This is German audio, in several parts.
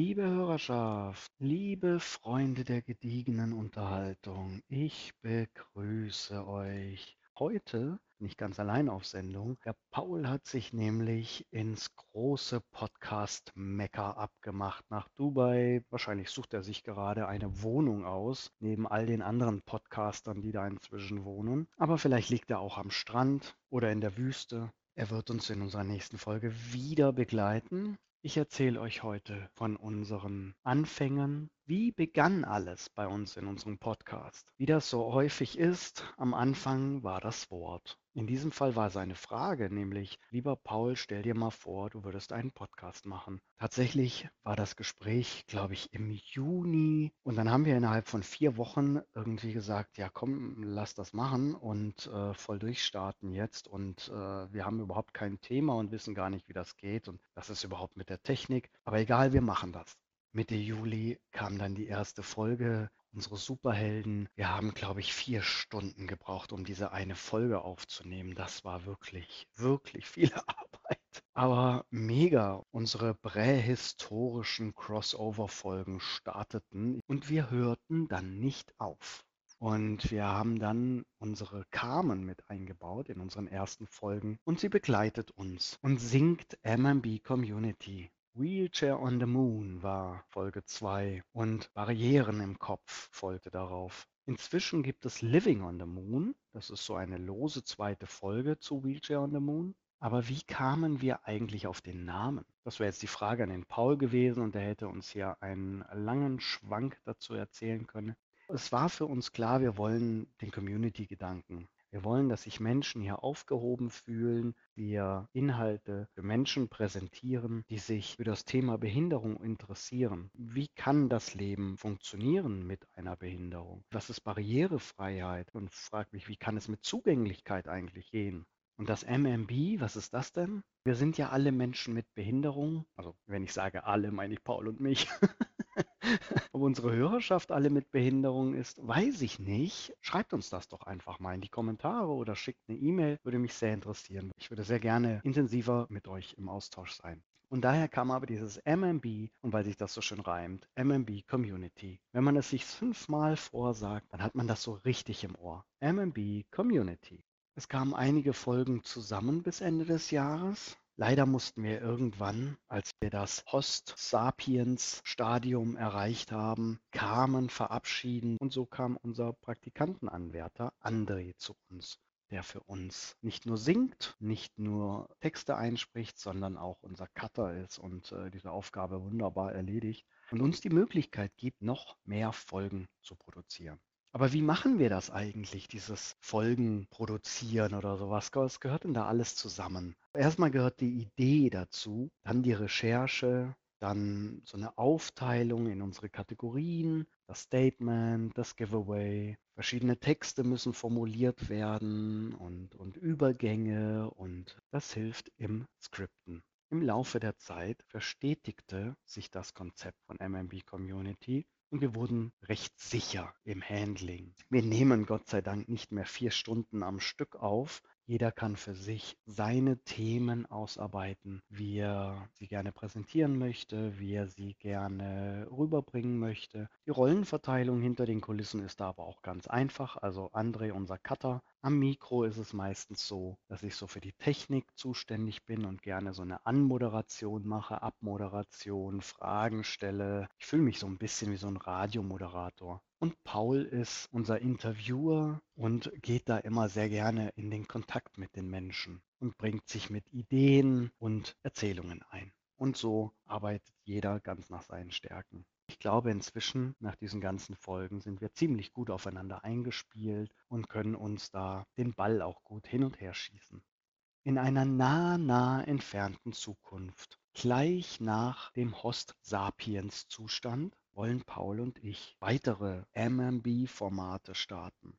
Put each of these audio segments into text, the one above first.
Liebe Hörerschaft, liebe Freunde der gediegenen Unterhaltung, ich begrüße euch. Heute bin ich ganz allein auf Sendung. Der Paul hat sich nämlich ins große Podcast-Mekka abgemacht nach Dubai. Wahrscheinlich sucht er sich gerade eine Wohnung aus, neben all den anderen Podcastern, die da inzwischen wohnen. Aber vielleicht liegt er auch am Strand oder in der Wüste. Er wird uns in unserer nächsten Folge wieder begleiten. Ich erzähle euch heute von unseren Anfängen. Wie begann alles bei uns in unserem Podcast? Wie das so häufig ist, am Anfang war das Wort. In diesem Fall war seine Frage nämlich, lieber Paul, stell dir mal vor, du würdest einen Podcast machen. Tatsächlich war das Gespräch, glaube ich, im Juni und dann haben wir innerhalb von vier Wochen irgendwie gesagt, ja komm, lass das machen und äh, voll durchstarten jetzt und äh, wir haben überhaupt kein Thema und wissen gar nicht, wie das geht und was ist überhaupt mit der Technik. Aber egal, wir machen das. Mitte Juli kam dann die erste Folge unsere Superhelden. Wir haben, glaube ich, vier Stunden gebraucht, um diese eine Folge aufzunehmen. Das war wirklich, wirklich viel Arbeit. Aber mega. Unsere prähistorischen Crossover-Folgen starteten und wir hörten dann nicht auf. Und wir haben dann unsere Carmen mit eingebaut in unseren ersten Folgen und sie begleitet uns und singt MMB Community. Wheelchair on the Moon war Folge 2 und Barrieren im Kopf folgte darauf. Inzwischen gibt es Living on the Moon, das ist so eine lose zweite Folge zu Wheelchair on the Moon. Aber wie kamen wir eigentlich auf den Namen? Das wäre jetzt die Frage an den Paul gewesen und er hätte uns hier einen langen Schwank dazu erzählen können. Es war für uns klar, wir wollen den Community-Gedanken wir wollen, dass sich Menschen hier aufgehoben fühlen, wir Inhalte für Menschen präsentieren, die sich für das Thema Behinderung interessieren. Wie kann das Leben funktionieren mit einer Behinderung? Was ist Barrierefreiheit? Und frag mich, wie kann es mit Zugänglichkeit eigentlich gehen? Und das MMB, was ist das denn? Wir sind ja alle Menschen mit Behinderung. Also wenn ich sage alle, meine ich Paul und mich. Ob unsere Hörerschaft alle mit Behinderung ist, weiß ich nicht. Schreibt uns das doch einfach mal in die Kommentare oder schickt eine E-Mail. Würde mich sehr interessieren. Ich würde sehr gerne intensiver mit euch im Austausch sein. Und daher kam aber dieses MMB, und weil sich das so schön reimt, MMB Community. Wenn man es sich fünfmal vorsagt, dann hat man das so richtig im Ohr. MMB Community. Es kamen einige Folgen zusammen bis Ende des Jahres. Leider mussten wir irgendwann, als wir das Host-Sapiens-Stadium erreicht haben, kamen, verabschieden und so kam unser Praktikantenanwärter André zu uns, der für uns nicht nur singt, nicht nur Texte einspricht, sondern auch unser Cutter ist und äh, diese Aufgabe wunderbar erledigt und uns die Möglichkeit gibt, noch mehr Folgen zu produzieren. Aber wie machen wir das eigentlich, dieses Folgen produzieren oder sowas? Was gehört denn da alles zusammen? Erstmal gehört die Idee dazu, dann die Recherche, dann so eine Aufteilung in unsere Kategorien, das Statement, das Giveaway. Verschiedene Texte müssen formuliert werden und, und Übergänge und das hilft im Skripten. Im Laufe der Zeit verstetigte sich das Konzept von MMB Community und wir wurden recht sicher im Handling. Wir nehmen Gott sei Dank nicht mehr vier Stunden am Stück auf, jeder kann für sich seine Themen ausarbeiten, wie er sie gerne präsentieren möchte, wie er sie gerne rüberbringen möchte. Die Rollenverteilung hinter den Kulissen ist da aber auch ganz einfach. Also André, unser Cutter, am Mikro ist es meistens so, dass ich so für die Technik zuständig bin und gerne so eine Anmoderation mache, Abmoderation, Fragen stelle. Ich fühle mich so ein bisschen wie so ein Radiomoderator. Und Paul ist unser Interviewer und geht da immer sehr gerne in den Kontakt mit den Menschen und bringt sich mit Ideen und Erzählungen ein. Und so arbeitet jeder ganz nach seinen Stärken. Ich glaube, inzwischen, nach diesen ganzen Folgen, sind wir ziemlich gut aufeinander eingespielt und können uns da den Ball auch gut hin und her schießen. In einer nah, nah entfernten Zukunft, gleich nach dem Host-Sapiens-Zustand, wollen Paul und ich weitere MMB-Formate starten.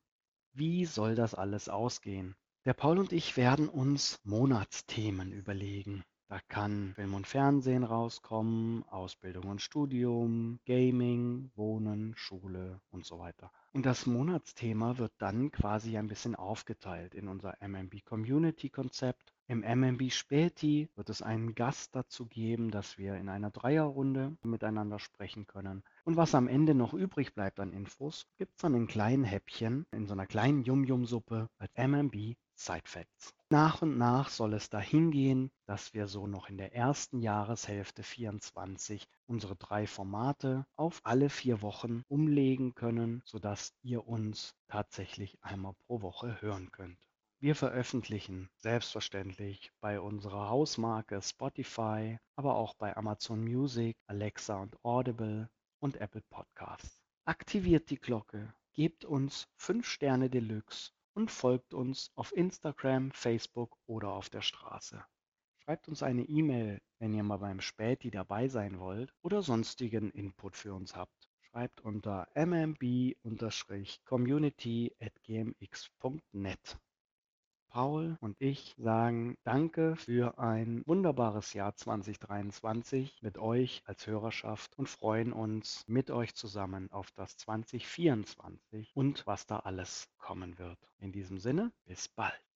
Wie soll das alles ausgehen? Der Paul und ich werden uns Monatsthemen überlegen. Da kann Film und Fernsehen rauskommen, Ausbildung und Studium, Gaming, Wohnen, Schule und so weiter. Und das Monatsthema wird dann quasi ein bisschen aufgeteilt in unser MMB Community Konzept. Im MMB Späti wird es einen Gast dazu geben, dass wir in einer Dreierrunde miteinander sprechen können. Und was am Ende noch übrig bleibt an Infos, gibt es dann in kleinen Häppchen in so einer kleinen Yum-Yum-Suppe als MMB Side Facts. Nach und nach soll es dahin gehen, dass wir so noch in der ersten Jahreshälfte 24 unsere drei Formate auf alle vier Wochen umlegen können, sodass ihr uns tatsächlich einmal pro Woche hören könnt. Wir veröffentlichen selbstverständlich bei unserer Hausmarke Spotify, aber auch bei Amazon Music, Alexa und Audible und Apple Podcasts. Aktiviert die Glocke, gebt uns 5 Sterne Deluxe und folgt uns auf Instagram, Facebook oder auf der Straße. Schreibt uns eine E-Mail, wenn ihr mal beim Späti dabei sein wollt oder sonstigen Input für uns habt. Schreibt unter mmb-community.gmx.net. Paul und ich sagen Danke für ein wunderbares Jahr 2023 mit euch als Hörerschaft und freuen uns mit euch zusammen auf das 2024 und was da alles kommen wird. In diesem Sinne, bis bald.